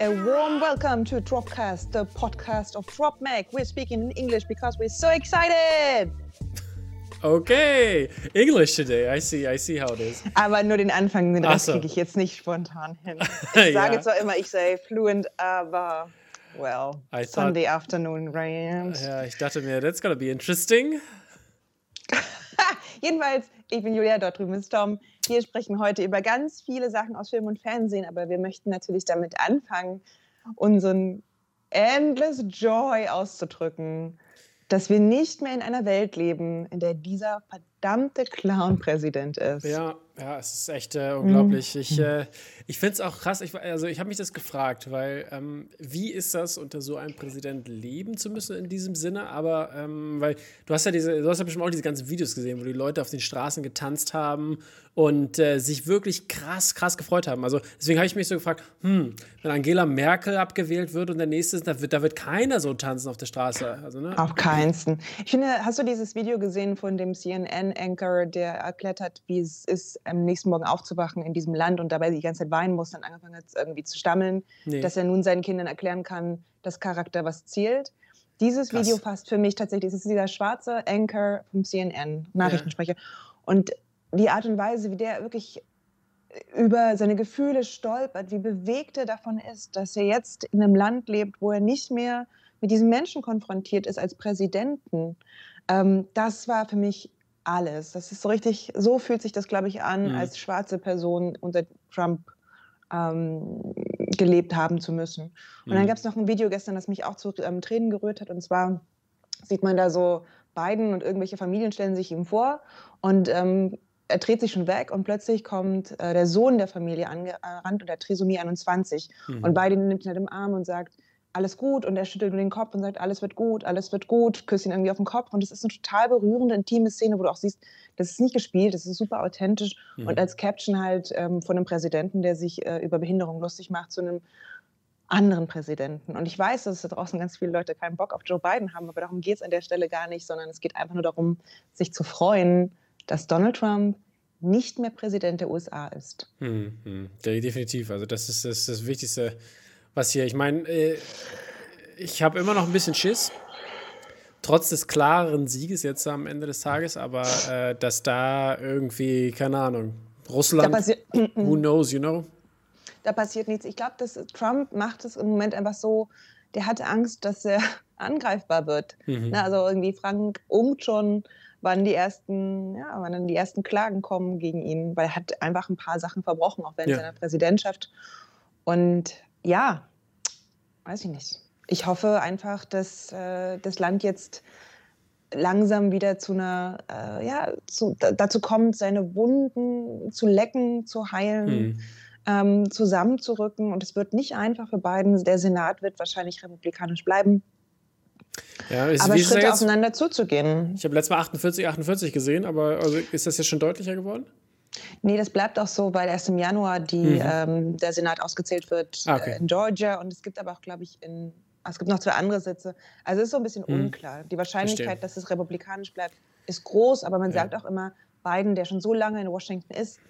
A warm welcome to Dropcast, the podcast of Drop Mac. We're speaking in English because we're so excited. Okay, English today. I see, I see how it is. Aber nur den Anfang, den Rest so. kriege ich jetzt nicht spontan hin. Ich sage Ja. zwar immer, ich sei fluent, aber well, I thought- Sunday afternoon rant. Ja, ich dachte mir, that's gonna be interesting. Jedenfalls, ich bin Julia, dort drüben ist Tom. Wir sprechen heute über ganz viele Sachen aus Film und Fernsehen, aber wir möchten natürlich damit anfangen, unseren endless Joy auszudrücken, dass wir nicht mehr in einer Welt leben, in der dieser verdammte Clown Präsident ist. Ja, ja, es ist echt äh, unglaublich. Ich, äh, ich finde es auch krass. Ich, also ich habe mich das gefragt, weil ähm, wie ist das, unter so einem Präsident leben zu müssen in diesem Sinne? Aber ähm, weil du hast ja diese, du hast ja bestimmt auch diese ganzen Videos gesehen, wo die Leute auf den Straßen getanzt haben und äh, sich wirklich krass, krass gefreut haben. Also deswegen habe ich mich so gefragt, hm, wenn Angela Merkel abgewählt wird und der nächste ist, da wird, da wird keiner so tanzen auf der Straße. Also, ne? Auf keinsten. Ich finde, hast du dieses Video gesehen von dem CNN-Anchor, der erklärt hat, wie es ist, am nächsten Morgen aufzuwachen in diesem Land und dabei die ganze Zeit weinen muss, dann angefangen hat, irgendwie zu stammeln, Nee. dass er nun seinen Kindern erklären kann, dass Charakter was zielt. Dieses Krass. Video fasst für mich tatsächlich, das ist dieser schwarze Anchor vom CNN, Nachrichtensprecher. Und die Art und Weise, wie der wirklich über seine Gefühle stolpert, wie bewegt er davon ist, dass er jetzt in einem Land lebt, wo er nicht mehr mit diesen Menschen konfrontiert ist als Präsidenten. Ähm, das war für mich alles. Das ist so richtig, so fühlt sich das, glaube ich, an, Mhm. als schwarze Person unter Trump ähm, gelebt haben zu müssen. Und dann Mhm. gab es noch ein Video gestern, das mich auch zu ähm, Tränen gerührt hat. Und zwar sieht man da so Biden und irgendwelche Familien stellen sich ihm vor und ähm, er dreht sich schon weg und plötzlich kommt äh, der Sohn der Familie angerannt und der hat Trisomie 21 Mhm. und Biden nimmt ihn halt im Arm und sagt, alles gut und er schüttelt nur den Kopf und sagt, alles wird gut, alles wird gut, küsst ihn irgendwie auf den Kopf und es ist eine total berührende, intime Szene, wo du auch siehst, das ist nicht gespielt, das ist super authentisch Mhm. und als Caption halt ähm, von einem Präsidenten, der sich äh, über Behinderung lustig macht, zu einem anderen Präsidenten. Und ich weiß, dass da draußen ganz viele Leute keinen Bock auf Joe Biden haben, aber darum geht es an der Stelle gar nicht, sondern es geht einfach nur darum, sich zu freuen, dass Donald Trump nicht mehr Präsident der USA ist. Hm, hm. De- Definitiv. Also das ist das, das Wichtigste, was hier. Ich meine, äh, ich habe immer noch ein bisschen Schiss, trotz des klareren Sieges jetzt am Ende des Tages, aber äh, dass da irgendwie, keine Ahnung, Russland, passi who knows, you know? da passiert nichts. Ich glaube, dass Trump macht es im Moment einfach so, der hatte Angst, dass er angreifbar wird. Mhm. Na, also irgendwie Frank ungt schon, wann die ersten, ja, wann dann die ersten Klagen kommen gegen ihn, weil er hat einfach ein paar Sachen verbrochen, auch während Ja. seiner Präsidentschaft. Und ja, weiß ich nicht. Ich hoffe einfach, dass äh, das Land jetzt langsam wieder zu einer, äh, ja, zu, da, dazu kommt, seine Wunden zu lecken, zu heilen, Hm. ähm, zusammenzurücken. Und es wird nicht einfach für Biden. Der Senat wird wahrscheinlich republikanisch bleiben. Ja, ist, Aber Schritte jetzt? aufeinander zuzugehen. Ich habe letztes Mal 48, 48 gesehen, aber also ist das jetzt schon deutlicher geworden? Nee, das bleibt auch so, weil erst im Januar die, Mhm. ähm, der Senat ausgezählt wird Ah, okay. äh, in Georgia. Und es gibt aber auch, glaube ich, in, ah, es gibt noch zwei andere Sitze. Also es ist so ein bisschen Mhm. unklar. Die Wahrscheinlichkeit, Verstehe. dass es republikanisch bleibt, ist groß. Aber man Ja. sagt auch immer, Biden, der schon so lange in Washington ist,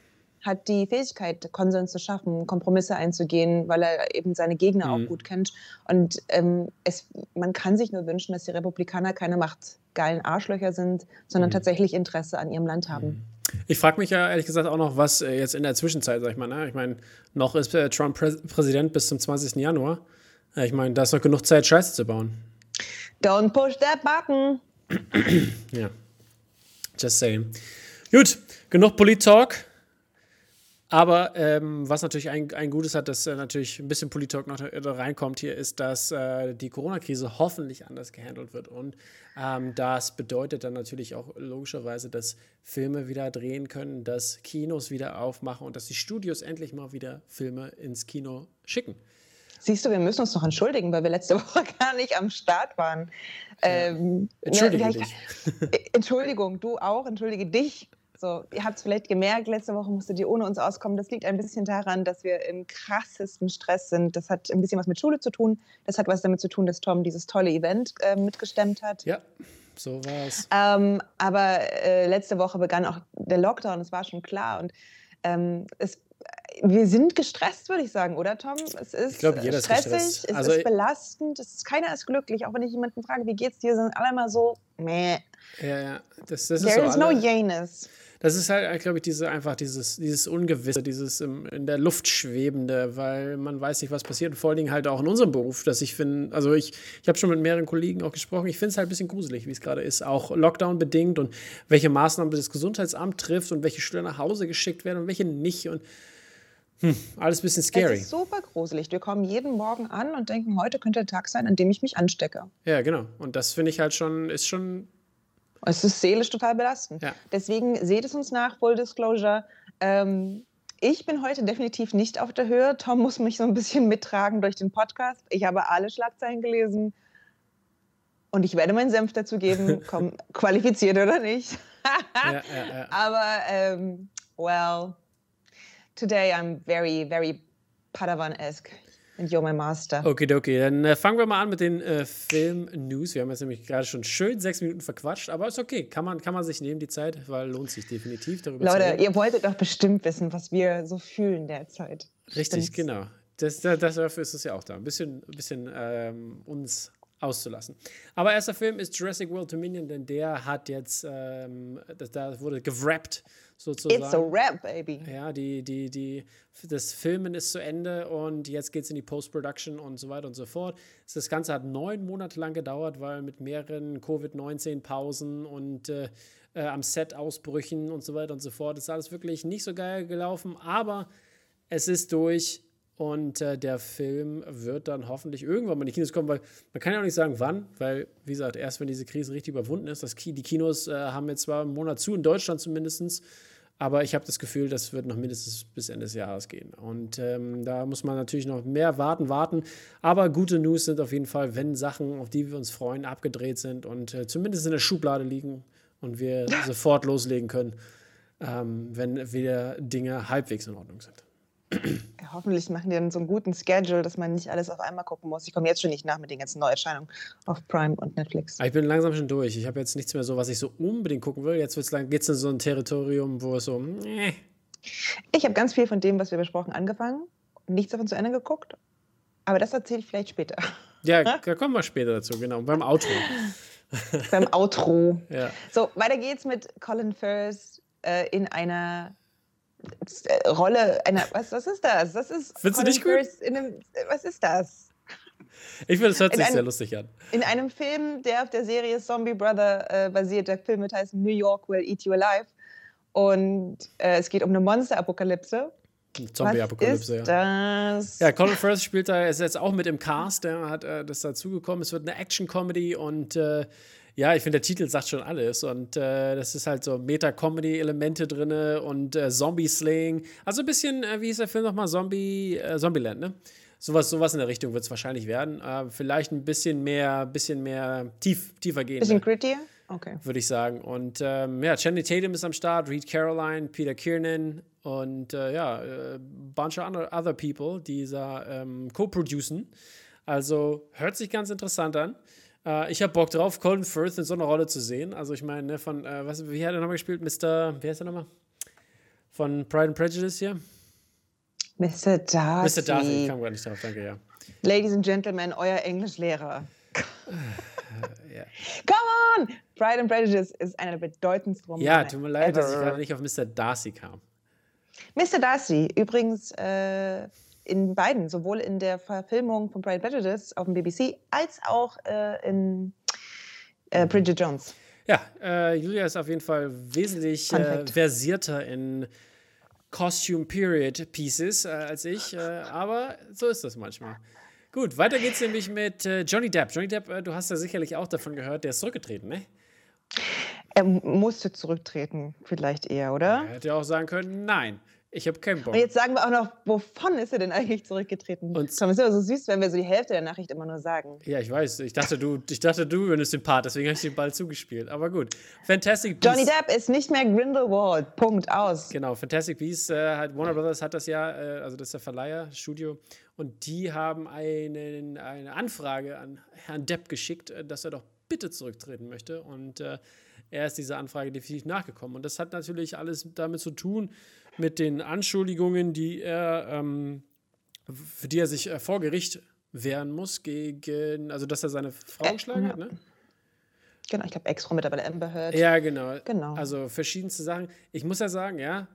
hat die Fähigkeit, Konsens zu schaffen, Kompromisse einzugehen, weil er eben seine Gegner Mhm. auch gut kennt. Und ähm, es, man kann sich nur wünschen, dass die Republikaner keine machtgeilen Arschlöcher sind, sondern Mhm. tatsächlich Interesse an ihrem Land haben. Ich frage mich ja ehrlich gesagt auch noch, was äh, jetzt in der Zwischenzeit, sag ich mal, ne? ich meine, noch ist äh, Trump Prä Präsident bis zum 20. Januar. Äh, ich meine, da ist noch genug Zeit, Scheiße zu bauen. Don't push that button! Ja. Just saying. Gut, genug Polit-Talk. Aber ähm, was natürlich ein, ein Gutes hat, dass äh, natürlich ein bisschen Polit-Talk noch da, reinkommt hier, ist, dass äh, die Corona-Krise hoffentlich anders gehandelt wird. Und ähm, das bedeutet dann natürlich auch logischerweise, dass Filme wieder drehen können, dass Kinos wieder aufmachen und dass die Studios endlich mal wieder Filme ins Kino schicken. Siehst du, wir müssen uns noch entschuldigen, weil wir letzte Woche gar nicht am Start waren. Ähm, Entschuldige ne, dich. Entschuldigung, du auch, entschuldige dich. So, ihr habt es vielleicht gemerkt, letzte Woche musstet ihr ohne uns auskommen. Das liegt ein bisschen daran, dass wir im krassesten Stress sind. Das hat ein bisschen was mit Schule zu tun. Das hat was damit zu tun, dass Tom dieses tolle Event äh, mitgestemmt hat. Ja, so war es. Ähm, aber äh, letzte Woche begann auch der Lockdown, es war schon klar. Und ähm, es, wir sind gestresst, würde ich sagen, oder Tom? Es ist ich glaube, jeder stressig, ist es also, ist belastend, es ist, keiner ist glücklich. Auch wenn ich jemanden frage, wie geht's dir, sind alle immer so, meh. Ja, ja. Das, das There ist is so no alle, Janus. Das ist halt, glaube ich, diese, einfach dieses, dieses Ungewisse, dieses im, in der Luft schwebende, weil man weiß nicht, was passiert. Und vor allen Dingen halt auch in unserem Beruf, dass ich finde, also ich, ich habe schon mit mehreren Kollegen auch gesprochen, ich finde es halt ein bisschen gruselig, wie es gerade ist, auch Lockdown bedingt und welche Maßnahmen das Gesundheitsamt trifft und welche Schüler nach Hause geschickt werden und welche nicht. Und hm, alles ein bisschen scary. Es ist super gruselig. Wir kommen jeden Morgen an und denken, heute könnte der Tag sein, an dem ich mich anstecke. Ja, genau. Und das finde ich halt schon, ist schon es ist seelisch total belastend. Ja. Deswegen seht es uns nach, Full Disclosure. Ähm, ich bin heute definitiv nicht auf der Höhe. Tom muss mich so ein bisschen mittragen durch den Podcast. Ich habe alle Schlagzeilen gelesen und ich werde meinen Senf dazu geben, komm, qualifiziert oder nicht. ja, ja, ja. Aber, ähm, well, today I'm very, very Padawan-esque. And you're my master. Okay, okay. Dann äh, fangen wir mal an mit den äh, Film-News. Wir haben jetzt nämlich gerade schon schön sechs Minuten verquatscht, aber ist okay. Kann man, kann man sich nehmen, die Zeit, weil lohnt sich definitiv darüber Leute, zu reden. ihr wolltet doch bestimmt wissen, was wir so fühlen derzeit. Richtig, Stimmt's? genau. Das, das, dafür ist es ja auch da. Ein bisschen, ein bisschen ähm, uns auszulassen. Aber erster Film ist Jurassic World Dominion, denn der hat jetzt, ähm, das, da wurde gewrappt sozusagen. It's a rap, baby. Ja, die, die, die, das Filmen ist zu Ende und jetzt geht es in die Post-Production und so weiter und so fort. Das Ganze hat neun Monate lang gedauert, weil mit mehreren Covid-19-Pausen und äh, äh, am Set Ausbrüchen und so weiter und so fort ist alles wirklich nicht so geil gelaufen, aber es ist durch und äh, der Film wird dann hoffentlich irgendwann mal in die Kinos kommen, weil man kann ja auch nicht sagen, wann, weil, wie gesagt, erst wenn diese Krise richtig überwunden ist, das Ki die Kinos äh, haben jetzt zwar einen Monat zu, in Deutschland zumindest, aber ich habe das Gefühl, das wird noch mindestens bis Ende des Jahres gehen. Und ähm, da muss man natürlich noch mehr warten, warten. Aber gute News sind auf jeden Fall, wenn Sachen, auf die wir uns freuen, abgedreht sind und äh, zumindest in der Schublade liegen und wir sofort loslegen können, ähm, wenn wieder Dinge halbwegs in Ordnung sind. Ja, hoffentlich machen die dann so einen guten Schedule, dass man nicht alles auf einmal gucken muss. Ich komme jetzt schon nicht nach mit den ganzen Neuerscheinungen auf Prime und Netflix. Aber Ich bin langsam schon durch. Ich habe jetzt nichts mehr so, was ich so unbedingt gucken will. Jetzt geht es in so ein Territorium, wo es so, äh, Ich habe ganz viel von dem, was wir besprochen, angefangen. Nichts davon zu Ende geguckt. Aber das erzähle ich vielleicht später. ja, da kommen wir später dazu, genau, beim Outro. Beim Outro. Ja. So, weiter geht's mit Colin Firth äh, in einer Rolle, einer, was, was ist das? Das ist Findest du Colin nicht gut? Firth In einem, was ist das? Ich finde, es hört In sich einem- sehr lustig an. In einem Film, der auf der Serie Zombie Brother äh, basiert. Der Film wird heißen New York Will Eat You Alive. Und äh, es geht um eine Monsterapokalypse. Zombie-Apokalypse, ja. das? Ja, Colin Firth spielt da, ist jetzt auch mit im Cast, der hat äh, das dazugekommen. Es wird eine Action-Comedy und äh, ja, ich finde, der Titel sagt schon alles. Und äh, das ist halt so Meta-Comedy-Elemente drin und äh, Zombie-Slaying. Also ein bisschen, äh, wie hieß der Film nochmal? Zombie, äh, Zombieland, ne? Sowas, sowas in der Richtung wird es wahrscheinlich werden. Vielleicht ein bisschen mehr, bisschen mehr tief, tiefer gehen. Bisschen grittier? Okay. würde ich sagen. Und ähm, ja, Channing Tatum ist am Start, Reed Caroline, Peter Kiernan und äh, ja, äh, bunch of other, other people, die da ähm, co-producen. Also hört sich ganz interessant an. Äh, ich habe Bock drauf, Colin Firth in so einer Rolle zu sehen. Also ich meine, ne, von, äh, was, wie hat er nochmal gespielt? Mr., wie heißt er nochmal? Von Pride and Prejudice hier? Mr. Darcy. Mr. Darcy, ich kam gar nicht drauf, danke, ja. Ladies and Gentlemen, euer Englischlehrer. ja. Come on! Pride and Prejudice ist einer der bedeutendsten Romane Ja, tut mir leid, dass ich ever. gerade nicht auf Mr. Darcy kam. Mr. Darcy, übrigens äh, in beiden, sowohl in der Verfilmung von Pride and Prejudice auf dem BBC, als auch äh, in äh, Bridget Jones. Ja, äh, Julia ist auf jeden Fall wesentlich äh, versierter in Costume Period Pieces äh, als ich, äh, aber so ist das manchmal. Gut, weiter geht's nämlich mit Johnny Depp. Johnny Depp, du hast ja sicherlich auch davon gehört, der ist zurückgetreten, ne? Er musste zurücktreten, vielleicht eher, oder? Er hätte ja auch sagen können, nein, ich habe keinen Bock. Und jetzt sagen wir auch noch, wovon ist er denn eigentlich zurückgetreten? Und- es ist immer so süß, wenn wir so die Hälfte der Nachricht immer nur sagen. Ja, ich weiß. Ich dachte, du, ich dachte, du übernimmst den Part, deswegen habe ich den Ball zugespielt. Aber gut. Fantastic Beasts. Johnny Depp ist nicht mehr Grindelwald. Punkt aus. Genau, Fantastic Beasts, äh, hat Warner Brothers hat das ja, äh, also das ist der Verleiher, Studio, und die haben einen, eine Anfrage an Herrn Depp geschickt, äh, dass er doch bitte zurücktreten möchte. Und äh, er ist dieser Anfrage definitiv nachgekommen. Und das hat natürlich alles damit zu tun, mit den Anschuldigungen, die er, ähm, für die er sich äh, vor Gericht wehren muss, gegen, also dass er seine Frau geschlagen hat, ne? Genau, ich glaube, Ex-Frau mittlerweile Amber Heard. Ja, genau. Genau. Also verschiedenste Sachen. Ich muss ja sagen, ja,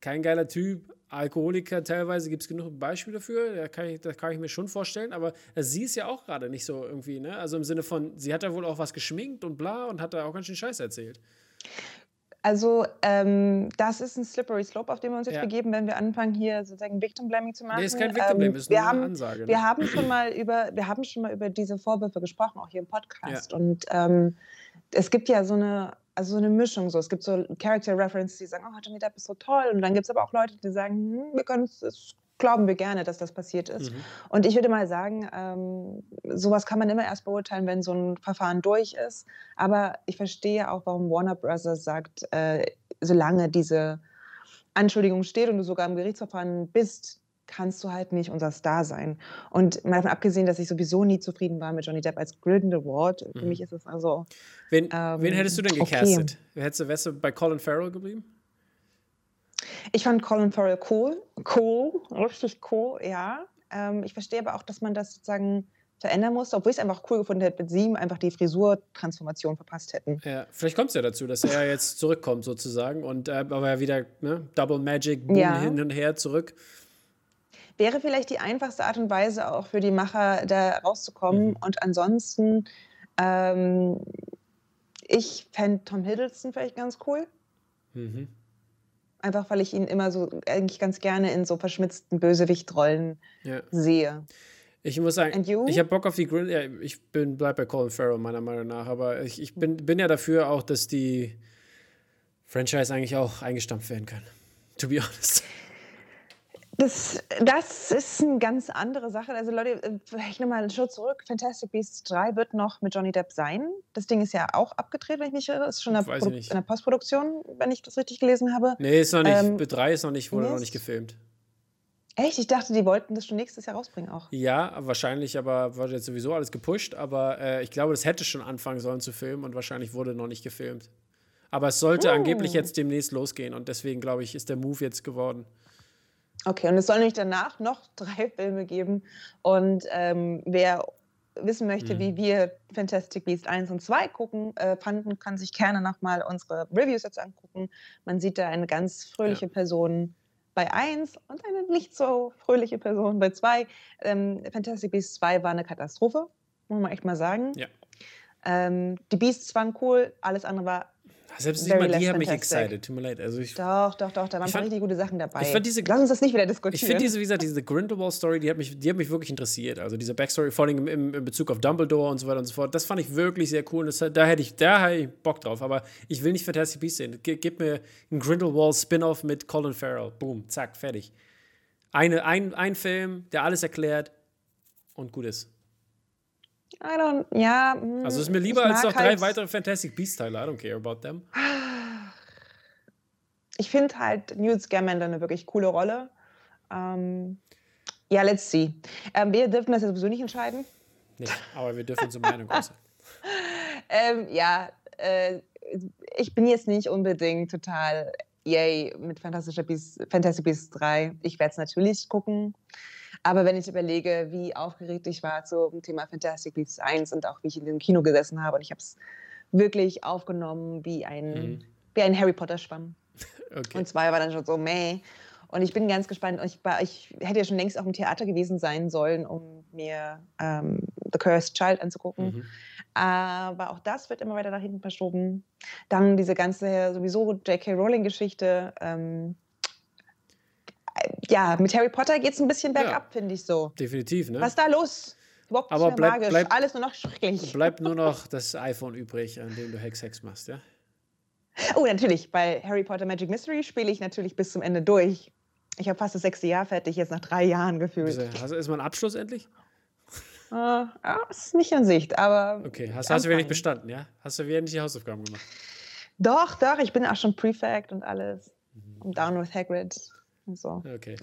kein geiler Typ, Alkoholiker teilweise gibt es genug Beispiele dafür, da kann, ich, das kann ich mir schon vorstellen, aber sie ist ja auch gerade nicht so irgendwie, ne? Also im Sinne von, sie hat ja wohl auch was geschminkt und bla und hat da auch ganz schön Scheiß erzählt. Also ähm, das ist ein slippery slope, auf den wir uns jetzt ja. begeben, wenn wir anfangen hier sozusagen Victim Blaming zu machen. Nee, ist kein Victim Blaming, ähm, ist nur haben, eine Ansage. Ne? Wir haben schon mal über, wir haben schon mal über diese Vorwürfe gesprochen, auch hier im Podcast. Ja. Und ähm, es gibt ja so eine also so eine Mischung. So. Es gibt so Character References, die sagen, oh, Johnny Depp ist so toll. Und dann gibt es aber auch Leute, die sagen, hm, wir können es glauben wir gerne, dass das passiert ist. Mhm. Und ich würde mal sagen, ähm, sowas kann man immer erst beurteilen, wenn so ein Verfahren durch ist. Aber ich verstehe auch, warum Warner Bros. sagt, äh, solange diese Anschuldigung steht und du sogar im Gerichtsverfahren bist, kannst du halt nicht unser Star sein. Und mal davon abgesehen, dass ich sowieso nie zufrieden war mit Johnny Depp als Grindelwald, mhm. für mich ist es also. Wen, ähm, wen hättest du denn gecastet? Okay. Hättest du, wärst du bei Colin Farrell geblieben? Ich fand Colin Farrell cool. Cool, richtig cool, ja. Ähm, ich verstehe aber auch, dass man das sozusagen verändern musste, obwohl ich es einfach cool gefunden hätte, mit sieben einfach die Frisur-Transformation verpasst hätten. Ja, vielleicht kommt es ja dazu, dass er jetzt zurückkommt sozusagen und äh, aber ja wieder ne, Double Magic, Boom, ja. hin und her zurück wäre vielleicht die einfachste Art und Weise auch für die Macher da rauszukommen. Mhm. Und ansonsten, ähm, ich fände Tom Hiddleston vielleicht ganz cool. Mhm. Einfach weil ich ihn immer so eigentlich ganz gerne in so verschmitzten Bösewichtrollen ja. sehe. Ich muss sagen, ich habe Bock auf die Grill. Ja, ich bin bleib bei Colin Farrell meiner Meinung nach, aber ich, ich bin, bin ja dafür auch, dass die Franchise eigentlich auch eingestampft werden kann. To be honest. Das, das ist eine ganz andere Sache. Also Leute, äh, vielleicht nochmal einen Schritt zurück. Fantastic Beasts 3 wird noch mit Johnny Depp sein. Das Ding ist ja auch abgedreht, wenn ich mich irre. Ist schon in der, in der, Postproduktion, wenn ich das richtig gelesen habe. Nee, ist noch nicht. Ähm, 3 ist noch nicht, wurde noch nicht gefilmt. Echt? Ich dachte, die wollten das schon nächstes Jahr rausbringen auch. Ja, wahrscheinlich, aber wurde jetzt sowieso alles gepusht. Aber äh, ich glaube, das hätte schon anfangen sollen zu filmen und wahrscheinlich wurde noch nicht gefilmt. Aber es sollte oh. angeblich jetzt demnächst losgehen und deswegen, glaube ich, ist der Move jetzt geworden. Okay, und es soll nämlich danach noch drei Filme geben. Und ähm, wer wissen möchte, mhm. wie wir Fantastic Beasts 1 und 2 gucken, äh, fanden, kann sich gerne nochmal unsere Reviews jetzt angucken. Man sieht da eine ganz fröhliche ja. Person bei 1 und eine nicht so fröhliche Person bei 2. Ähm, Fantastic Beasts 2 war eine Katastrophe, muss man echt mal sagen. Ja. Ähm, die Beasts waren cool, alles andere war selbst nicht mal die haben mich excited. Tut mir leid. Also ich, doch, doch, doch, da waren fand, richtig gute Sachen dabei. Ich fand diese, Lass uns das nicht wieder diskutieren. Ich finde diese, wie gesagt, diese Grindelwald-Story, die, hat mich, die hat mich wirklich interessiert. Also diese Backstory, vor allem im, im, Bezug auf Dumbledore und so weiter und so fort, das fand ich wirklich sehr cool. Das, da hätte ich, da hätte ich Bock drauf. Aber ich will nicht Fantastic Beasts sehen. Gib, gib mir einen Grindelwald-Spin-Off mit Colin Farrell. Boom, zack, fertig. Eine, ein, ein Film, der alles erklärt und gut ist. I don't, ja. Mm, also ist mir lieber als noch halt drei weitere Fantastic Beasts-Teile. I don't care about them. Ich finde halt Newt Scamander eine wirklich coole Rolle. Ähm, ja, let's see. Ähm, wir dürfen das ja sowieso nicht entscheiden. Nee, aber wir dürfen unsere Meinung äußern. ähm, ja, äh, ich bin jetzt nicht unbedingt total yay mit Fantastic Beasts, Fantastic Beasts 3. Ich werde es natürlich gucken. Aber wenn ich überlege, wie aufgeregt ich war zum Thema Fantastic Beasts 1 und auch wie ich in dem Kino gesessen habe und ich habe es wirklich aufgenommen wie ein, mhm. wie ein Harry Potter Schwamm. Okay. Und zwei war dann schon so, meh. Und ich bin ganz gespannt. Ich, war, ich hätte ja schon längst auch im Theater gewesen sein sollen, um mir ähm, The Cursed Child anzugucken. Mhm. Aber auch das wird immer weiter nach hinten verschoben. Dann diese ganze sowieso J.K. Rowling-Geschichte. Ähm, ja, mit Harry Potter geht es ein bisschen bergab, ja, finde ich so. Definitiv, ne? Was ist da los? Überhaupt Aber bleib, magisch. Bleib, Alles nur noch schrecklich. Bleibt nur noch das iPhone übrig, an dem du Hex Hex machst, ja? Oh, natürlich. Bei Harry Potter Magic Mystery spiele ich natürlich bis zum Ende durch. Ich habe fast das sechste Jahr fertig, jetzt nach drei Jahren gefühlt. Also ist mein Abschluss endlich? Uh, ja, ist nicht in Sicht, aber. Okay, hast, hast du nicht bestanden, ja? Hast du wieder nicht die Hausaufgaben gemacht? Doch, doch, ich bin auch schon Prefect und alles. Mhm. Down with Hagrid. So. Okay.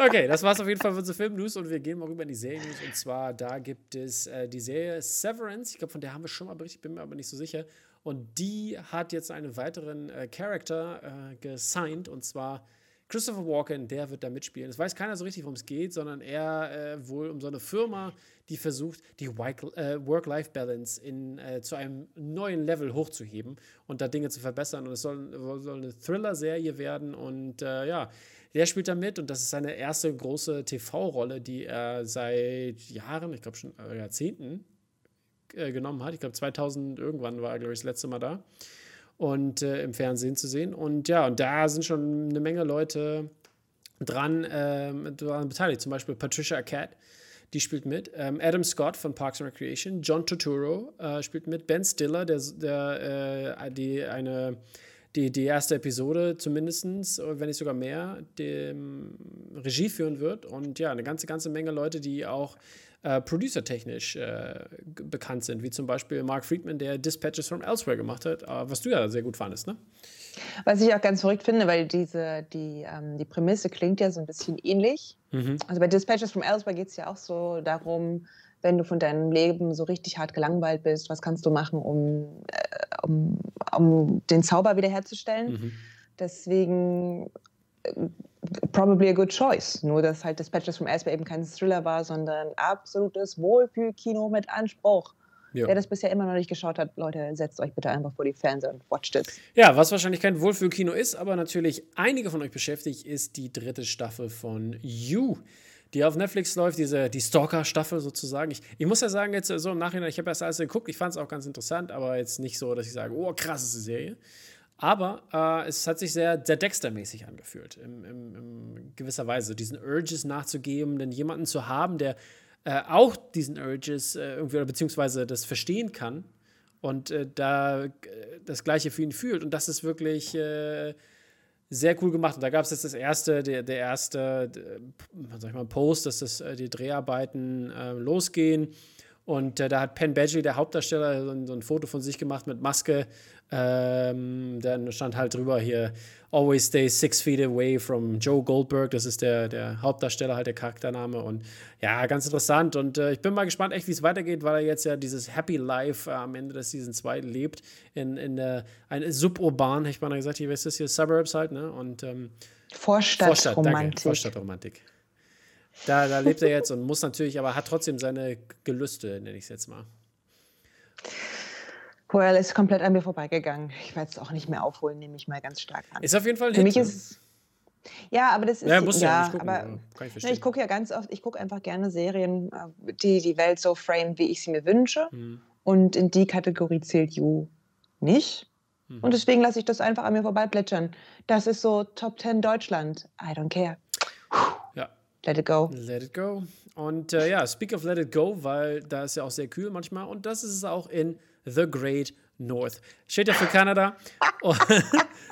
Okay, das war's auf jeden Fall für unsere Film-News und wir gehen mal rüber in die Serien-News. Und zwar, da gibt es äh, die Serie Severance. Ich glaube, von der haben wir schon mal berichtet, bin mir aber nicht so sicher. Und die hat jetzt einen weiteren äh, Charakter äh, gesigned und zwar Christopher Walken, der wird da mitspielen. Es weiß keiner so richtig, worum es geht, sondern eher äh, wohl um so eine Firma, die versucht, die äh, Work-Life-Balance äh, zu einem neuen Level hochzuheben und da Dinge zu verbessern. Und es soll, soll eine Thriller-Serie werden. Und äh, ja, der spielt da mit und das ist seine erste große TV-Rolle, die er seit Jahren, ich glaube schon äh, Jahrzehnten, äh, genommen hat. Ich glaube 2000 irgendwann war er, glaube ich, das letzte Mal da und äh, im Fernsehen zu sehen. Und ja, und da sind schon eine Menge Leute dran, ähm, dran beteiligt. Zum Beispiel Patricia Arquette, die spielt mit. Ähm, Adam Scott von Parks and Recreation, John Turturro äh, spielt mit. Ben Stiller, der, der äh, die eine die, die erste Episode zumindest, wenn nicht sogar mehr, dem Regie führen wird. Und ja, eine ganze, ganze Menge Leute, die auch äh, producertechnisch äh, bekannt sind, wie zum Beispiel Mark Friedman, der Dispatches from Elsewhere gemacht hat, äh, was du ja sehr gut fandest, ne? Was ich auch ganz verrückt finde, weil diese, die, ähm, die Prämisse klingt ja so ein bisschen ähnlich. Mhm. Also bei Dispatches from Elsewhere geht es ja auch so darum, wenn du von deinem Leben so richtig hart gelangweilt bist, was kannst du machen, um, äh, um, um den Zauber wiederherzustellen? Mhm. Deswegen äh, probably a good choice. Nur, dass halt Dispatches from Elsewhere eben kein Thriller war, sondern absolutes Wohlfühlkino mit Anspruch. Jo. Wer das bisher immer noch nicht geschaut hat, Leute, setzt euch bitte einfach vor die Fernseher und watcht es. Ja, was wahrscheinlich kein Wohlfühlkino ist, aber natürlich einige von euch beschäftigt, ist die dritte Staffel von You die auf Netflix läuft, diese, die Stalker-Staffel sozusagen. Ich, ich muss ja sagen, jetzt so im Nachhinein, ich habe erst alles geguckt, ich fand es auch ganz interessant, aber jetzt nicht so, dass ich sage, oh, krasse Serie. Aber äh, es hat sich sehr, sehr Dexter-mäßig angefühlt, in, in, in, gewisser Weise, diesen Urges nachzugeben, denn jemanden zu haben, der äh, auch diesen Urges äh, irgendwie oder beziehungsweise das verstehen kann und äh, da äh, das Gleiche für ihn fühlt. Und das ist wirklich äh, sehr cool gemacht. Und da gab es jetzt das erste, der, der erste, sag ich mal, Post, dass das, die Dreharbeiten losgehen. Und äh, da hat Penn Badgley, der Hauptdarsteller, so ein, so ein, Foto von sich gemacht mit Maske. Ähm, dann stand halt drüber hier, always stay six feet away from Joe Goldberg. Das ist der, der Hauptdarsteller, halt der Charaktername. Und ja, ganz interessant. Und äh, ich bin mal gespannt, echt, wie es weitergeht, weil er jetzt ja dieses Happy Life äh, am Ende des Season 2 lebt. In, in der, ein suburban, ich mal gesagt, hier, ist das hier? Suburbs halt, ne? Und ähm, Vorstadtromantik. Vorstadt, Vorstadtromantik. Da, da lebt er jetzt und muss natürlich, aber hat trotzdem seine Gelüste, nenne ich es jetzt mal. Well, ist komplett an mir vorbeigegangen. Ich werde es auch nicht mehr aufholen, nehme ich mal ganz stark an. Ist auf jeden Fall ein Für mich ist ja, aber das ist ja, musst ja, ja gucken, aber ich, ich gucke ja ganz oft, ich gucke einfach gerne Serien, äh, die die Welt so frame, wie ich sie mir wünsche. Mhm. Und in die Kategorie zählt You nicht. Mhm. Und deswegen lasse ich das einfach an mir vorbeiplätschern. Das ist so Top 10 Deutschland. I don't care. Ja, Let it go. Let it go. Und äh, ja, speak of let it go, weil da ist ja auch sehr kühl manchmal. Und das ist es auch in The Great North. Steht ja für Kanada.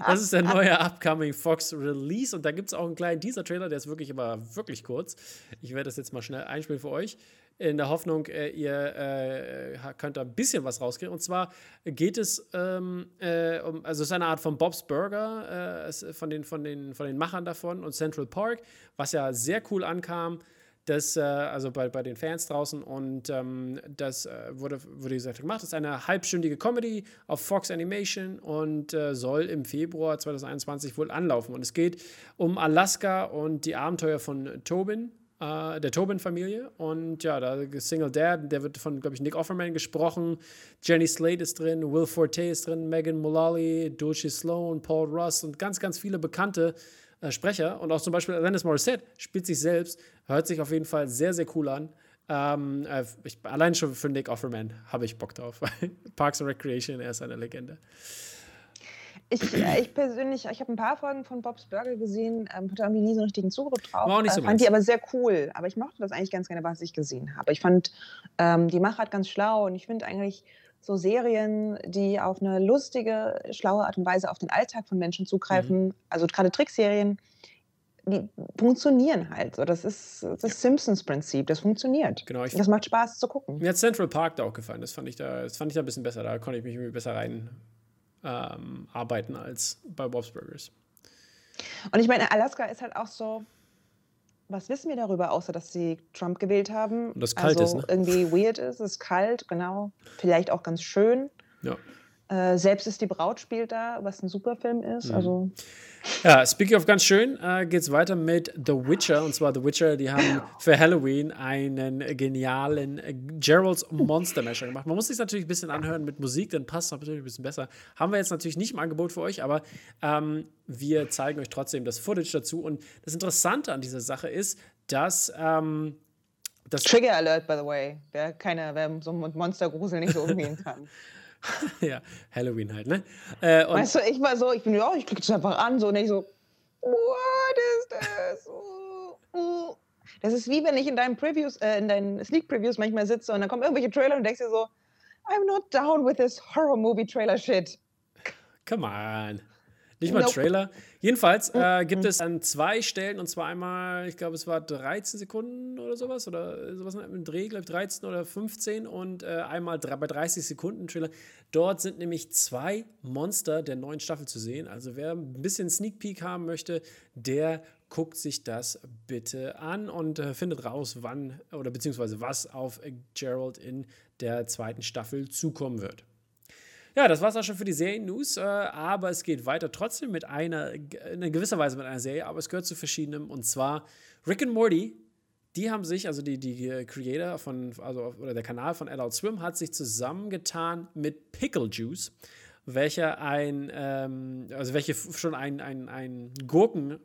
das ist der neue upcoming Fox Release. Und da gibt es auch einen kleinen Teaser-Trailer, der ist wirklich aber wirklich kurz. Ich werde das jetzt mal schnell einspielen für euch in der Hoffnung, äh, ihr äh, könnt da ein bisschen was rauskriegen. Und zwar geht es ähm, äh, um, also es ist eine Art von Bob's Burger äh, von, den, von, den, von den Machern davon und Central Park, was ja sehr cool ankam. Das, äh, also bei, bei den Fans draußen und ähm, das äh, wurde, wurde gesagt gemacht. Das ist eine halbstündige Comedy auf Fox Animation und soll im Februar 2021 wohl anlaufen. Und es geht um Alaska und die Abenteuer von Tobin, äh, der Tobin-Familie. Und ja, da Single Dad, der wird von, glaube ich, Nick Offerman gesprochen. Jenny Slate ist drin, Will Forte ist drin, Megan Mullally, Dulce Sloan, Paul Russ und ganz, ganz viele bekannte äh, Sprecher. Und auch zum Beispiel Alanis Morissette spielt sich selbst, hört sich auf jeden Fall sehr, sehr cool an. Ähm, äh, ich, allein schon für Nick Offerman habe ich Bock drauf. Parks and Recreation, er ist eine Legende. Ich, ich persönlich, ich habe ein paar Folgen von Bob's Burger gesehen, ähm, hatte irgendwie nie so einen richtigen Zugriff drauf. War auch nicht so äh, fand die aber sehr cool. Aber ich mochte das eigentlich ganz gerne, was ich gesehen habe. Ich fand ähm, die Machart ganz schlau und ich finde eigentlich so Serien, die auf eine lustige, schlaue Art und Weise auf den Alltag von Menschen zugreifen, mhm. also gerade Trickserien, die funktionieren halt. So, das ist das ja. Simpsons-Prinzip, das funktioniert. Genau, ich, das macht Spaß zu gucken. Mir hat Central Park da auch gefallen. Das fand ich da, das fand ich da ein bisschen besser. Da konnte ich mich irgendwie besser rein ähm, arbeiten als bei Bob's Burgers. Und ich meine, Alaska ist halt auch so, was wissen wir darüber, außer dass sie Trump gewählt haben? Und das kalt also ist, ne? irgendwie weird ist, es ist kalt, genau. Vielleicht auch ganz schön. Ja. Äh, Selbst ist die Braut spielt da, was ein super Film ist. Mhm. Also ja, speaking of ganz schön, äh, es weiter mit The Witcher. Und zwar The Witcher, die haben für Halloween einen genialen äh, Gerald's Monster Masher gemacht. Man muss sich natürlich ein bisschen anhören mit Musik, dann passt es natürlich ein bisschen besser. Haben wir jetzt natürlich nicht im Angebot für euch, aber ähm, wir zeigen euch trotzdem das Footage dazu. Und das Interessante an dieser Sache ist, dass ähm, das Trigger Alert, by the way. Wer, keine, wer so mit Monstergrusel nicht so umgehen kann. ja, Halloween halt, ne? Äh, weißt du, ich war so, ich bin ja, ich klicke das einfach an, so und ich so, what is this? Uh, uh. Das ist wie wenn ich in deinen Previews, äh, in deinen Sneak Previews manchmal sitze und dann kommen irgendwelche Trailer und denkst dir so, I'm not down with this Horror Movie Trailer shit. Come on. Nicht mal nope. Trailer. Jedenfalls äh, gibt es an zwei Stellen, und zwar einmal, ich glaube, es war 13 Sekunden oder sowas, oder sowas im Dreh, glaube ich, 13 oder 15 und äh, einmal bei 30 Sekunden Trailer. Dort sind nämlich zwei Monster der neuen Staffel zu sehen. Also wer ein bisschen Sneak Peek haben möchte, der guckt sich das bitte an und äh, findet raus, wann oder beziehungsweise was auf Gerald in der zweiten Staffel zukommen wird. Ja, das war es auch schon für die Serien-News, äh, aber es geht weiter trotzdem mit einer, in gewisser Weise mit einer Serie, aber es gehört zu verschiedenem und zwar Rick and Morty. Die haben sich, also die, die Creator von, also, oder der Kanal von Adult Swim hat sich zusammengetan mit Pickle Juice, welcher ein, ähm, also welche schon ein, ein, ein Gurken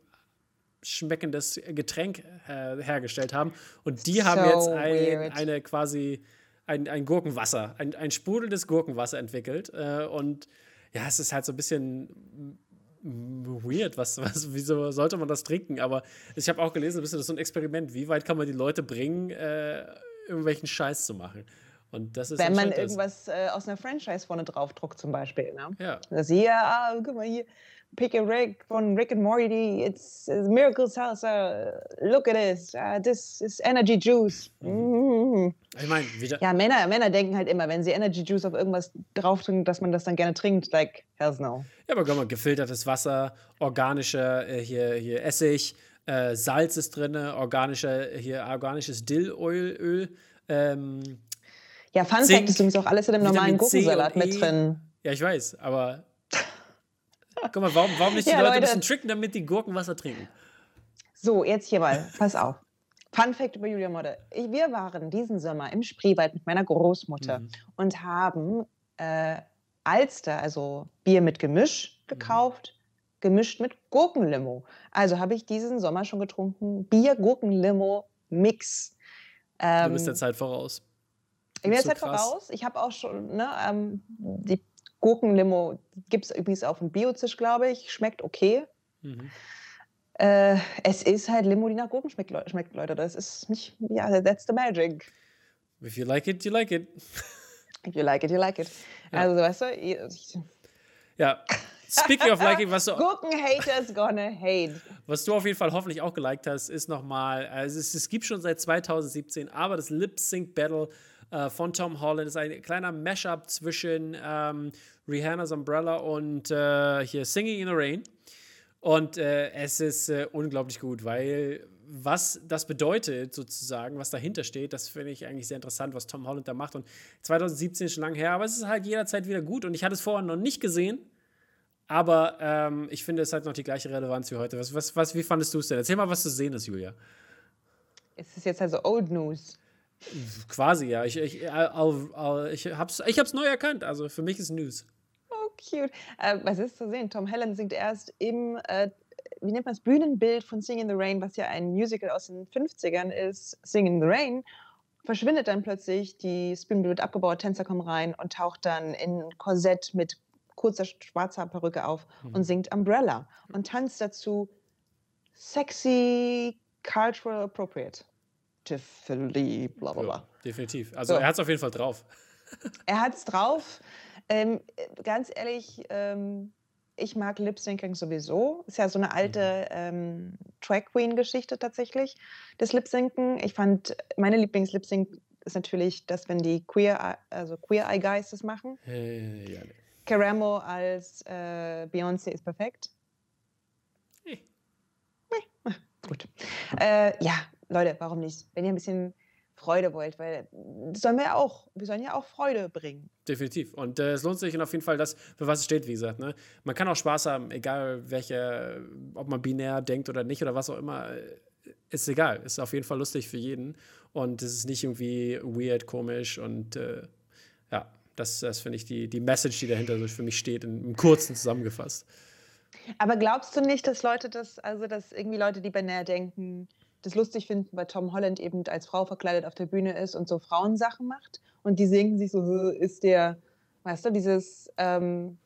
schmeckendes Getränk äh, hergestellt haben. Und die so haben jetzt ein, eine quasi ein, ein Gurkenwasser, ein, ein sprudelndes Gurkenwasser entwickelt. Äh, und ja, es ist halt so ein bisschen weird, was, was, wieso sollte man das trinken? Aber ich habe auch gelesen, das ist so ein Experiment, wie weit kann man die Leute bringen, äh, irgendwelchen Scheiß zu machen? Und das ist Wenn man irgendwas äh, aus einer Franchise vorne draufdruckt, zum Beispiel. Ne? Ja. Das hier, ah, guck mal hier, Pick a Rick von Rick and Morty. It's, it's Miracle Salsa. Look at this. Uh, this is Energy Juice. Mm. Ich meine. Ja, Männer, Männer denken halt immer, wenn sie Energy Juice auf irgendwas draufdrücken, dass man das dann gerne trinkt. Like, hells no. Ja, aber guck mal, gefiltertes Wasser, organischer äh, hier, hier Essig, äh, Salz ist drin, organischer, hier organisches Dillöl. Ähm, ja, Fun Fact ist übrigens auch alles in dem normalen Gurkensalat mit e. drin. Ja, ich weiß, aber Guck mal, warum, warum nicht die ja, Leute, Leute ein bisschen tricken, damit die Gurken Wasser trinken? So, jetzt hier mal, pass auf. Fun Fact über Julia Modde. Wir waren diesen Sommer im Spreewald mit meiner Großmutter mhm. und haben äh, Alster, also Bier mit Gemisch, mhm. gekauft, mhm. gemischt mit Gurkenlimo. Also habe ich diesen Sommer schon getrunken Bier-Gurkenlimo-Mix. Ähm, du bist der Zeit voraus. Ich bin der Zeit voraus. Ich habe auch schon ne, ähm, die Gurkenlimo gibt es übrigens auf dem Biozisch, glaube ich. Schmeckt okay. Mhm. Äh, es ist halt Limo, die nach Gurken schmeckt, schmeckt, Leute. Das ist nicht, ja, that's the magic. If you like it, you like it. If you like it, you like it. Ja. Also, weißt du, ich, ja. Speaking of liking, was du. Gurken-Haters gonna hate. Was du auf jeden Fall hoffentlich auch geliked hast, ist nochmal, also es, es gibt schon seit 2017, aber das Lip Sync Battle äh, von Tom Holland ist ein kleiner Mashup zwischen ähm, Rihanna's Umbrella und äh, hier Singing in the Rain. Und äh, es ist äh, unglaublich gut, weil was das bedeutet, sozusagen, was dahinter steht, das finde ich eigentlich sehr interessant, was Tom Holland da macht. Und 2017 ist schon lange her, aber es ist halt jederzeit wieder gut. Und ich hatte es vorher noch nicht gesehen, aber ähm, ich finde, es hat noch die gleiche Relevanz wie heute. Was, was, was, wie fandest du es denn? Erzähl mal, was zu sehen ist, Julia. Es ist jetzt also Old News. Quasi, ja. Ich, ich, I'll, ich hab's, ich hab's neu erkannt. Also für mich ist News. Cute. Äh, was ist zu sehen? Tom Helen singt erst im, äh, wie nennt man das, Bühnenbild von Sing in the Rain, was ja ein Musical aus den 50ern ist, Sing in the Rain. Verschwindet dann plötzlich, die Bühnenbild wird abgebaut, Tänzer kommen rein und taucht dann in Korsett mit kurzer schwarzer Perücke auf mhm. und singt Umbrella und tanzt dazu sexy, cultural appropriate. Tiffany, bla bla bla. Ja, definitiv. Also so. er hat es auf jeden Fall drauf. er hat es drauf. Ähm, ganz ehrlich, ähm, ich mag Lip Syncing sowieso. Ist ja so eine alte mhm. ähm, Track Queen-Geschichte tatsächlich, das Lip Synken. Ich fand, meine Lieblings-Lip Sync ist natürlich das, wenn die Queer, also Queer Eye Guys das machen. Hey, ja. Caramo als äh, Beyoncé ist perfekt. Hey. Gut. Äh, ja, Leute, warum nicht? Wenn ihr ein bisschen Freude wollt, weil das sollen wir ja auch, wir sollen ja auch Freude bringen. Definitiv. Und äh, es lohnt sich und auf jeden Fall das, für was es steht, wie gesagt. Ne? Man kann auch Spaß haben, egal welche, ob man binär denkt oder nicht oder was auch immer. Ist egal. Ist auf jeden Fall lustig für jeden. Und es ist nicht irgendwie weird, komisch und äh, ja, das, das finde ich die, die Message, die dahinter so für mich steht, in, im Kurzen zusammengefasst. Aber glaubst du nicht, dass Leute das, also dass irgendwie Leute, die binär denken, das lustig finden, weil Tom Holland eben als Frau verkleidet auf der Bühne ist und so Frauensachen macht und die denken sich so, ist der, weißt du, dieses, ähm,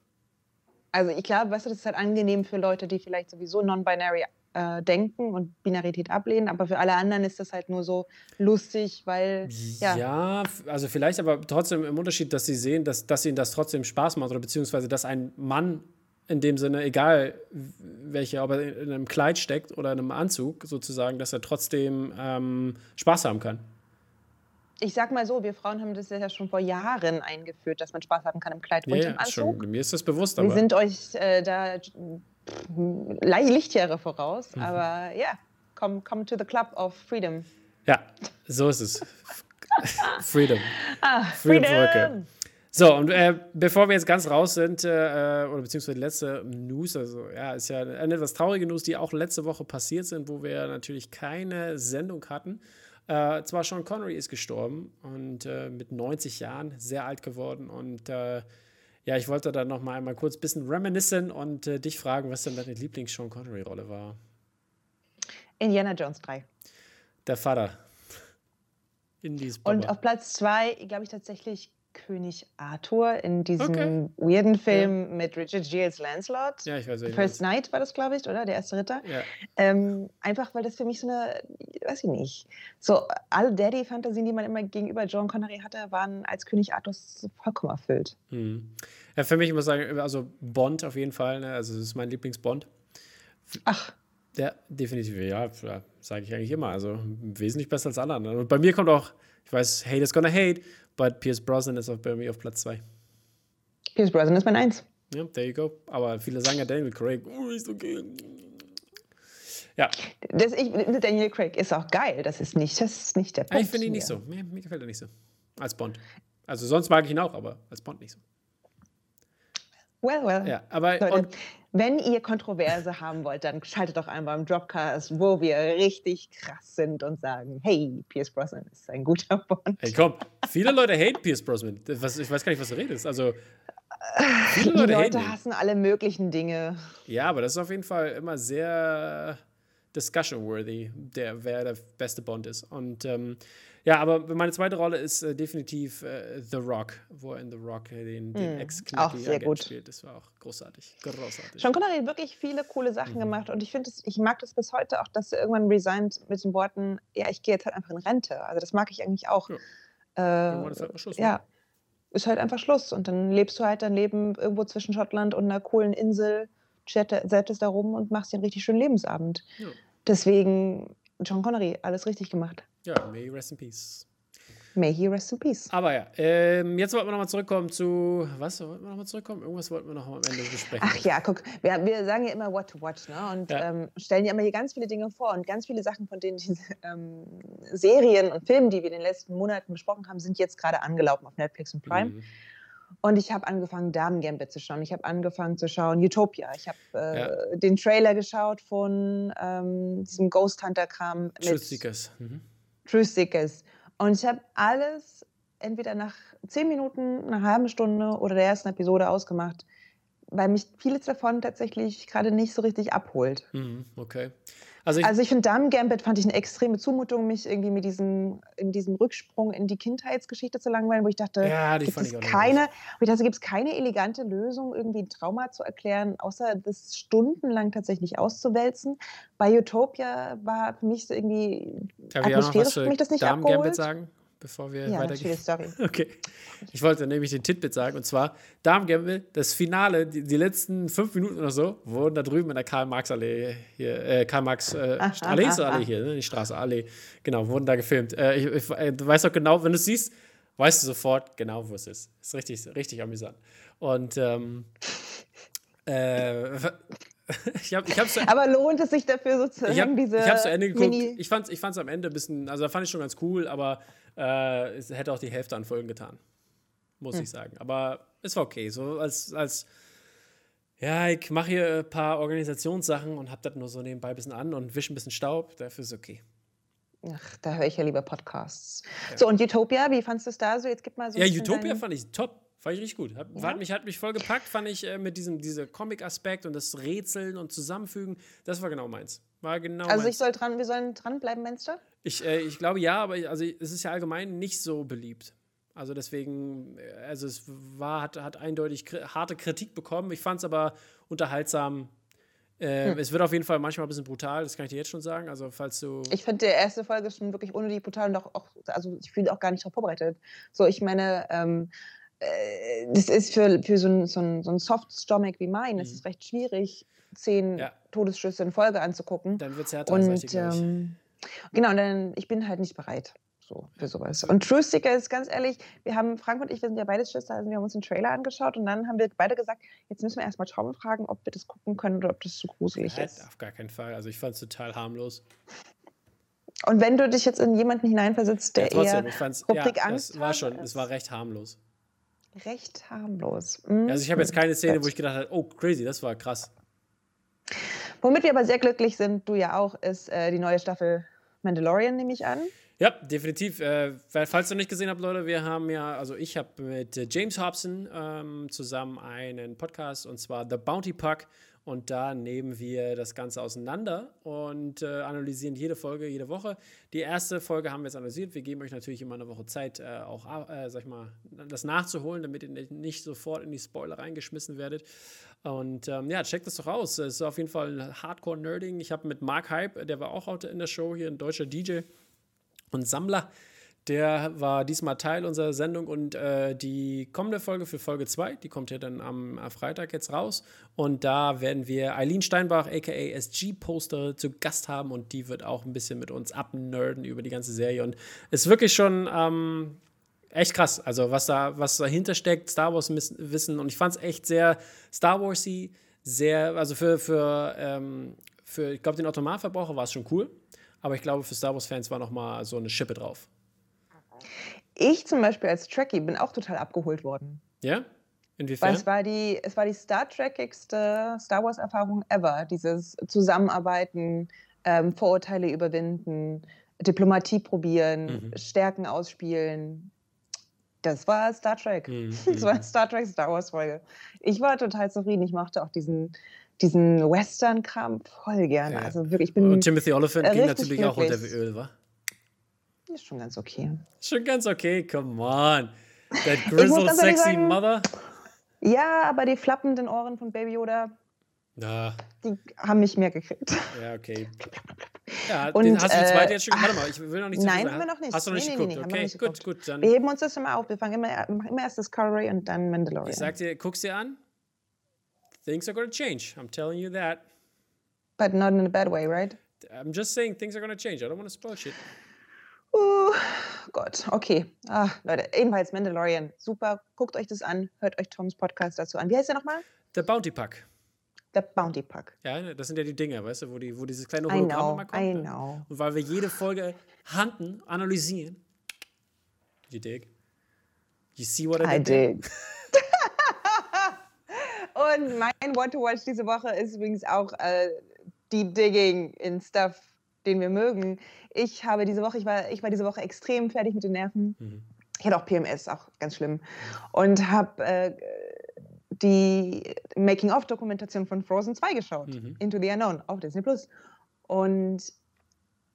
also ich glaube, weißt du, das ist halt angenehm für Leute, die vielleicht sowieso non-binary äh, denken und Binarität ablehnen, aber für alle anderen ist das halt nur so lustig, weil ja. Ja, also vielleicht aber trotzdem im Unterschied, dass sie sehen, dass, dass ihnen das trotzdem Spaß macht oder beziehungsweise dass ein Mann in dem Sinne, egal welcher, ob er in einem Kleid steckt oder in einem Anzug sozusagen, dass er trotzdem ähm, Spaß haben kann. Ich sag mal so, wir Frauen haben das ja schon vor Jahren eingeführt, dass man Spaß haben kann im Kleid und ja, im Anzug. Schon, mir ist das bewusst, aber. Wir sind euch äh, da Lichtjahre voraus, mhm. aber ja, come, come to the club of freedom. Ja, so ist es. freedom. Ah, freedom. freedom. So, und äh, bevor wir jetzt ganz raus sind, äh, oder beziehungsweise letzte News, also ja, ist ja eine etwas traurige News, die auch letzte Woche passiert sind, wo wir natürlich keine Sendung hatten. Äh, zwar Sean Connery ist gestorben und äh, mit 90 Jahren sehr alt geworden und äh, ja, ich wollte dann noch mal einmal kurz ein bisschen reminiscen und äh, dich fragen, was denn deine Lieblings-Sean Connery-Rolle war. Indiana Jones 3. Der Vater. Indies Baba. Und auf Platz 2, glaube ich, tatsächlich König Arthur in diesem okay. weirden Film ja. mit Richard Gere als Lancelot. Ja, ich weiß nicht. First Night war das, glaube ich, oder? Der erste Ritter. Ja. Ähm, einfach, weil das für mich so eine, weiß ich nicht, so alle Daddy-Fantasien, die man immer gegenüber John Connery hatte, waren als König Arthur vollkommen erfüllt. Mhm. Ja, für mich, ich muss sagen, also Bond auf jeden Fall, ne? also das ist mein Lieblingsbond. Ach. Ja, definitiv, ja, sage ich eigentlich immer. Also wesentlich besser als alle anderen. Und bei mir kommt auch, ich weiß, Hate is gonna hate, but Pierce Brosnan ist bei mir auf Platz 2. Pierce Brosnan ist mein 1. Ja, there you go. Aber viele sagen ja Daniel Craig, oh, ist okay. Ja. Das, ich, Daniel Craig ist auch geil. Das ist nicht, das ist nicht der Punkt. Ich finde ihn nicht so. Mir, mir gefällt er nicht so. Als Bond. Also sonst mag ich ihn auch, aber als Bond nicht so. Well, well. Ja, aber Leute, wenn ihr Kontroverse haben wollt, dann schaltet doch einmal im Dropcast, wo wir richtig krass sind und sagen, hey, Pierce Brosnan ist ein guter Bond. Hey, komm, viele Leute hate Pierce Brosnan. Was, ich weiß gar nicht, was du redest. Also, viele Leute, Die Leute hassen alle möglichen Dinge. Ja, aber das ist auf jeden Fall immer sehr discussion-worthy, der, wer der beste Bond ist. Und ähm, ja, aber meine zweite Rolle ist äh, definitiv äh, The Rock, wo er in The Rock äh, den, den mm, ex gut. spielt. Das war auch großartig. Großartig. Sean Connery hat wirklich viele coole Sachen mhm. gemacht und ich finde ich mag das bis heute auch, dass er irgendwann resigned mit den Worten, ja, ich gehe jetzt halt einfach in Rente. Also das mag ich eigentlich auch. Ja, äh, ist halt Schluss, ja. Ne? ist halt einfach Schluss. Und dann lebst du halt dein Leben irgendwo zwischen Schottland und einer coolen Insel, chattest da rum und machst dir einen richtig schönen Lebensabend. Ja. Deswegen, John Connery, alles richtig gemacht. Ja, may he rest in peace. May he rest in peace. Aber ja, ähm, jetzt wollten wir nochmal zurückkommen zu. Was? Wollten wir nochmal zurückkommen? Irgendwas wollten wir noch am Ende besprechen. Ach ja, guck, wir, wir sagen ja immer what to watch, ne? Und ja. ähm, stellen ja immer hier ganz viele Dinge vor. Und ganz viele Sachen von den ähm, Serien und Filmen, die wir in den letzten Monaten besprochen haben, sind jetzt gerade angelaufen auf Netflix und Prime. Mhm. Und ich habe angefangen, Damen Gambit zu schauen. Ich habe angefangen zu schauen Utopia. Ich habe äh, ja. den Trailer geschaut von ähm, diesem Ghost Hunter-Kram. Truth Seekers. Mhm. Truth Seekers. Und ich habe alles entweder nach zehn Minuten, einer halben Stunde oder der ersten Episode ausgemacht, weil mich vieles davon tatsächlich gerade nicht so richtig abholt. Mhm, okay. Also ich, also ich finde Damen Gambit fand ich eine extreme Zumutung, mich irgendwie mit diesem, in diesem Rücksprung in die Kindheitsgeschichte zu langweilen, wo ich dachte, ja, gibt es ich keine, ich dachte, gibt es keine elegante Lösung, irgendwie ein Trauma zu erklären, außer das stundenlang tatsächlich auszuwälzen. Bei Utopia war für mich so irgendwie Darf atmosphärisch für mich das nicht Damen abgeholt. Gambit sagen? Bevor wir ja, weitergehen? Story. Okay. Ich wollte nämlich den Titbit sagen, und zwar Damen Gamble, das Finale, die, die, letzten fünf Minuten oder so, wurden da drüben in der Karl-Marx-Allee hier, äh, Karl-Marx, äh, Allee hier, ne? die Straße, Allee, genau, wurden da gefilmt. Äh, ich, ich, äh, du weißt doch genau, wenn du es siehst, weißt du sofort genau, wo es ist. Ist richtig, richtig amüsant. Und ähm, äh, ich hab, ich hab's, Aber lohnt es sich dafür sozusagen ich hab, diese Ich habe zu Ende geguckt. Mini Ich fand es ich fand's am Ende ein bisschen, also da fand ich schon ganz cool, aber äh, es hätte auch die Hälfte an Folgen getan. Muss Hm. ich sagen. Aber es war okay. So als, als ja, ich mache hier ein paar Organisationssachen und habe das nur so nebenbei ein bisschen an und wische ein bisschen Staub. Dafür ist okay. Ach, da höre ich ja lieber Podcasts. So, und Utopia, wie fandest du es da so? Jetzt gib mal so. Ja, Utopia fand ich top. Fand ich richtig gut. Hat, Ja? hat, mich, hat mich voll gepackt, fand ich äh, mit diesem diese Comic-Aspekt und das Rätseln und Zusammenfügen. Das war genau meins. War genau Also meins. ich soll dran, wir sollen dranbleiben, meinst du? Ich, äh, ich glaube ja, aber also, es ist ja allgemein nicht so beliebt. Also deswegen, äh, also es war, hat, hat eindeutig kri harte Kritik bekommen. Ich fand es aber unterhaltsam. Äh, Hm. Es wird auf jeden Fall manchmal ein bisschen brutal, das kann ich dir jetzt schon sagen. Also falls du. Ich finde, die erste Folge schon wirklich ohne die brutal und auch, auch also ich fühle auch gar nicht darauf vorbereitet. So, ich meine, ähm, äh, das ist für, für so ein, so ein, so ein Soft-Stomach wie mein, es Mhm. ist recht schwierig, zehn Ja. Todesschüsse in Folge anzugucken. dann wird es härter, ich Und gleich. ähm, genau, und dann, ich bin halt nicht bereit so, für sowas. Und True Seeker ist ganz ehrlich, wir haben, Frank und ich, wir sind ja beide Schwestern, also wir haben uns den Trailer angeschaut und dann haben wir beide gesagt, jetzt müssen wir erstmal Tom fragen, ob wir das gucken können oder ob das zu gruselig Nein, ist. auf gar keinen Fall. Also ich fand es total harmlos. Und wenn du dich jetzt in jemanden hineinversetzt, der ja, trotzdem, eher ich fand's, ja, Angst es war schon, es war recht harmlos. Recht harmlos. Mhm. Also ich habe jetzt keine Szene, wo ich gedacht habe, oh crazy, das war krass. Womit wir aber sehr glücklich sind, du ja auch, ist äh, die neue Staffel Mandalorian, nehme ich an. Ja, definitiv. Äh, falls ihr nicht gesehen habt, Leute, wir haben ja, also ich habe mit äh, James Hobson ähm, zusammen einen Podcast und zwar The Bounty Puck und da nehmen wir das Ganze auseinander und äh, analysieren jede Folge, jede Woche. Die erste Folge haben wir jetzt analysiert. Wir geben euch natürlich immer eine Woche Zeit, äh, auch, äh, sag ich mal, das nachzuholen, damit ihr nicht- sofort in die Spoiler reingeschmissen werdet. Und ähm, ja, checkt das doch aus. Es ist auf jeden Fall ein Hardcore-Nerding. Ich habe mit Mark Hype, der war auch heute in der Show hier, ein deutscher DJ und Sammler. Der war diesmal Teil unserer Sendung und äh, die kommende Folge für Folge 2, die kommt ja dann am, am Freitag jetzt raus. Und da werden wir Eileen Steinbach, aka SG-Poster, zu Gast haben und die wird auch ein bisschen mit uns abnerden über die ganze Serie. Und ist wirklich schon ähm, echt krass, also was, da, was dahinter steckt, Star Wars-Wissen. Und ich fand es echt sehr Star Wars-y, sehr, also für, für, ähm, für ich glaube, den Automatverbraucher war es schon cool. Aber ich glaube, für Star Wars-Fans war noch mal so eine Schippe drauf. Ich zum Beispiel als Trekkie bin auch total abgeholt worden. Ja? Weil Inwiefern? es war die, es war die Star Trekigste Star Wars-Erfahrung ever. Dieses Zusammenarbeiten, ähm, Vorurteile überwinden, Diplomatie probieren, Mhm. Stärken ausspielen. Das war Star Trek. Mhm, Das war mhm. Star Trek Star Wars Folge. Ich war total zufrieden. Ich mochte auch diesen, diesen Western-Kram voll gerne. Ja. Also wirklich, ich bin Und Timothy Oliphant ging natürlich auch unter glücklich. Öl, wa? Ist schon ganz okay. Schon ganz okay, come on. That grizzled, sexy sagen- mother. Ja, aber die flappenden Ohren von Baby Yoda, Ja, die haben mich mehr gekriegt. ja, okay. Ja, Und, den hast du die zweite äh, jetzt schon Warte mal, ich will noch nicht Nein, haben wir noch nicht. Hast du noch nicht Nee, geguckt? nee, okay, nicht gut, geguckt. gut. Dann, Wir heben uns das immer auf. Wir fangen immer, machen immer erst Discovery und dann Mandalorian. ich sag dir, guck's dir an. Things are gonna change. I'm telling you that. But not in a bad way, right? I'm just saying things are gonna change. I don't want to spoil shit. Uh, Gott, okay. Ah, Leute, ebenfalls Mandalorian. Super. Guckt euch das an. Hört euch Toms Podcast dazu an. Wie heißt der nochmal? The Bounty Pack. The Bounty Pack. Ja, das sind ja die Dinger, weißt du, wo, die, wo dieses kleine Hologramm immer kommt. I ne? know. Und weil wir jede Folge handen, analysieren. You dig? You see what I, I did? did. Und mein What to Watch diese Woche ist übrigens auch äh, Deep Digging in Stuff, den wir mögen. Ich habe diese Woche, ich war, ich war diese Woche extrem fertig mit den Nerven. Mhm. Ich hatte auch PMS, auch ganz schlimm. Und habe äh, die Making-of-Dokumentation von Frozen 2 geschaut. Mhm. Into the Unknown auf Disney Plus. Und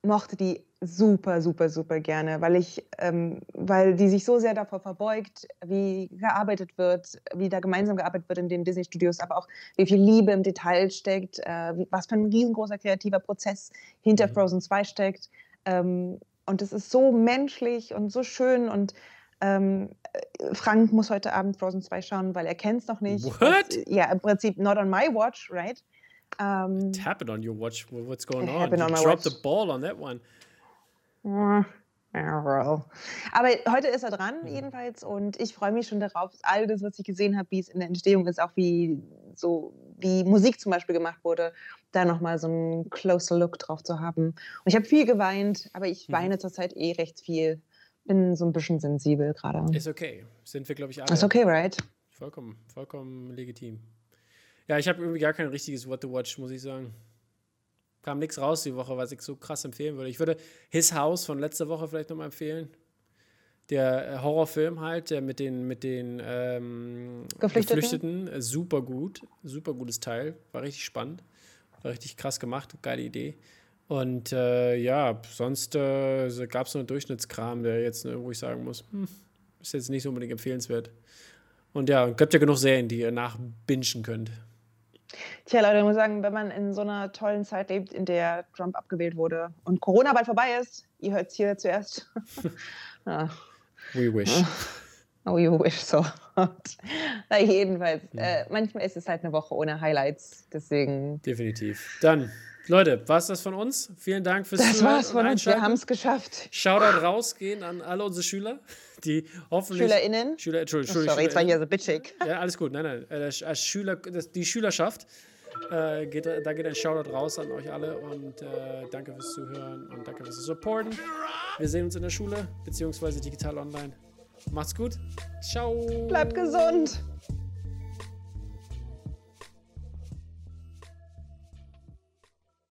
mochte die super, super, super gerne, weil ich, ähm, weil die sich so sehr davor verbeugt, wie gearbeitet wird, wie da gemeinsam gearbeitet wird in den Disney Studios, aber auch wie viel Liebe im Detail steckt, äh, was für ein riesengroßer kreativer Prozess hinter Mhm. Frozen 2 steckt. Ähm, und es ist so menschlich und so schön und ähm, äh, Frank muss heute Abend Frozen 2 schauen, weil er kennt es noch nicht. What? Ja, im Prinzip not on my watch, right? Ähm, Tap it on your watch. Wha- What's going on? You on my dropped watch. the ball on that one. Well. Aber heute ist er dran, Mhm. jedenfalls. Und ich freue mich schon darauf, all das, was ich gesehen habe, wie es in der Entstehung ist, auch wie so wie Musik zum Beispiel gemacht wurde, da nochmal so einen closer Look drauf zu haben. Und ich habe viel geweint, aber ich mhm. weine zurzeit eh recht viel. Bin so ein bisschen sensibel gerade. Ist okay. Sind wir, glaube ich, alle. Ist okay, right? Vollkommen, vollkommen legitim. Ja, ich habe irgendwie gar kein richtiges What to Watch, muss ich sagen. Kam nichts raus die Woche, was ich so krass empfehlen würde. Ich würde His House von letzter Woche vielleicht nochmal empfehlen. Der äh, Horrorfilm halt, der mit den, mit den ähm, Geflüchteten. Geflüchteten. Äh, super gut. Super gutes Teil. War richtig spannend. War richtig krass gemacht. Geile Idee. Und äh, ja, sonst äh, gab es einen Durchschnittskram, der jetzt, ne, wo ich sagen muss, hm, ist jetzt nicht so unbedingt empfehlenswert. Und ja, es gibt ja genug Serien, die ihr nachbingen könnt. Tja, Leute, ich muss sagen, wenn man in so einer tollen Zeit lebt, in der Trump abgewählt wurde und Corona bald vorbei ist, ihr hört es hier zuerst. ah. We wish. Oh, you wish so. Na, jedenfalls, ja. äh, manchmal ist es halt eine Woche ohne Highlights, deswegen. Definitiv. Dann, Leute, war es das von uns? Vielen Dank fürs das Zuhören. Das war's von uns, wir haben es geschafft. Shoutout rausgehen an alle unsere Schüler, die hoffentlich. SchülerInnen? Schüler, Entschuldigung, oh, sorry, jetzt war ich hier so bitchig. Ja, alles gut, nein, nein. Äh, als Schüler, die Schülerschaft, äh, geht, da geht ein Shoutout raus an euch alle und äh, danke fürs Zuhören und danke fürs Supporten. Wir sehen uns in der Schule, beziehungsweise digital online. Macht's gut. Ciao. Bleibt gesund.